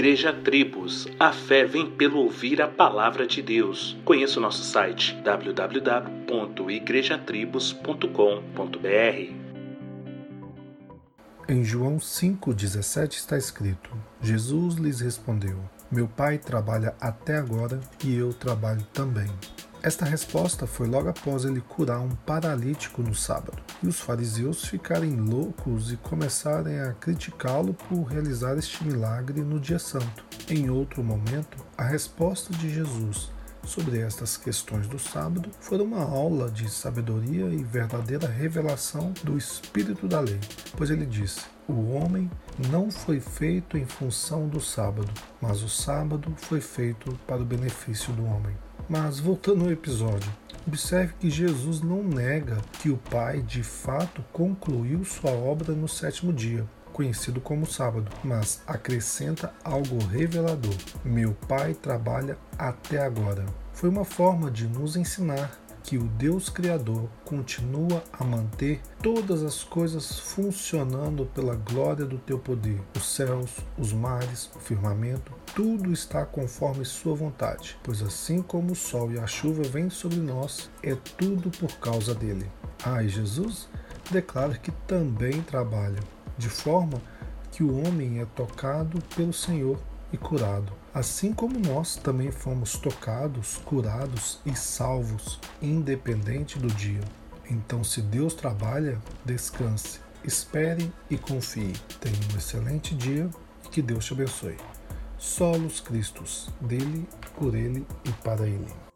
Igreja Tribos, a fé vem pelo ouvir a palavra de Deus. Conheça o nosso site www.igrejatribos.com.br. Em João 5,17 está escrito: Jesus lhes respondeu: Meu pai trabalha até agora e eu trabalho também. Esta resposta foi logo após ele curar um paralítico no sábado, e os fariseus ficarem loucos e começarem a criticá-lo por realizar este milagre no dia santo. Em outro momento, a resposta de Jesus sobre estas questões do sábado foi uma aula de sabedoria e verdadeira revelação do espírito da lei, pois ele disse: O homem não foi feito em função do sábado, mas o sábado foi feito para o benefício do homem. Mas voltando ao episódio, observe que Jesus não nega que o Pai de fato concluiu sua obra no sétimo dia, conhecido como sábado, mas acrescenta algo revelador: Meu Pai trabalha até agora. Foi uma forma de nos ensinar que o Deus Criador continua a manter todas as coisas funcionando pela glória do teu poder. Os céus, os mares, o firmamento, tudo está conforme sua vontade, pois assim como o sol e a chuva vêm sobre nós, é tudo por causa dele. Ah, e Jesus declara que também trabalha, de forma que o homem é tocado pelo Senhor e curado. Assim como nós também fomos tocados, curados e salvos, independente do dia. Então, se Deus trabalha, descanse, espere e confie. Tenha um excelente dia e que Deus te abençoe. Solos Cristos, dele, por ele e para ele.